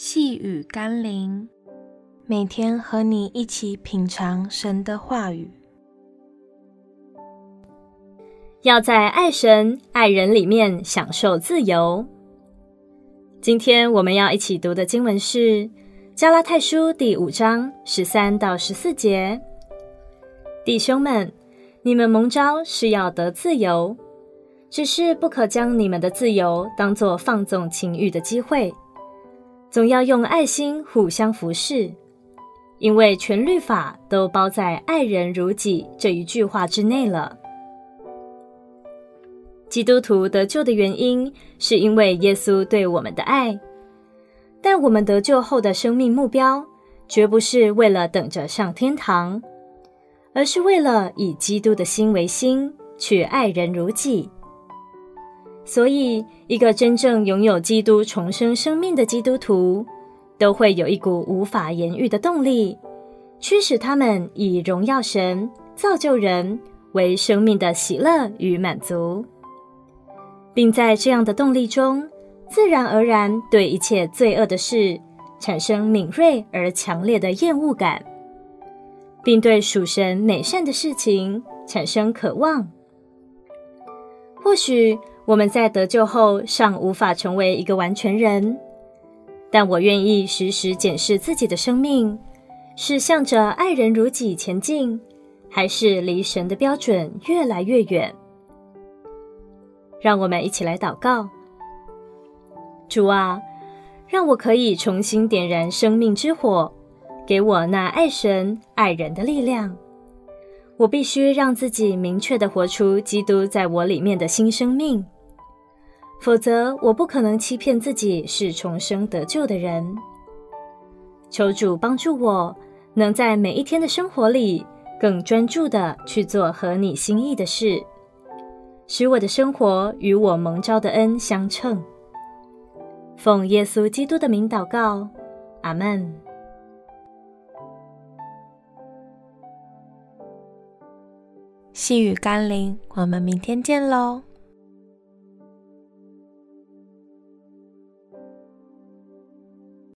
细雨甘霖，每天和你一起品尝神的话语，要在爱神爱人里面享受自由。今天我们要一起读的经文是《加拉太书》第五章十三到十四节。弟兄们，你们蒙召是要得自由，只是不可将你们的自由当作放纵情欲的机会。总要用爱心互相服侍，因为全律法都包在“爱人如己”这一句话之内了。基督徒得救的原因，是因为耶稣对我们的爱，但我们得救后的生命目标，绝不是为了等着上天堂，而是为了以基督的心为心，去爱人如己。所以，一个真正拥有基督重生生命的基督徒，都会有一股无法言喻的动力，驱使他们以荣耀神、造就人为生命的喜乐与满足，并在这样的动力中，自然而然对一切罪恶的事产生敏锐而强烈的厌恶感，并对属神美善的事情产生渴望。或许，我们在得救后尚无法成为一个完全人，但我愿意时时检视自己的生命，是向着爱人如己前进，还是离神的标准越来越远？让我们一起来祷告：主啊，让我可以重新点燃生命之火，给我那爱神爱人的力量。我必须让自己明确的活出基督在我里面的新生命。否则，我不可能欺骗自己是重生得救的人。求主帮助我，能在每一天的生活里更专注地去做合你心意的事，使我的生活与我蒙召的恩相称。奉耶稣基督的名祷告，阿门。细雨甘霖，我们明天见喽。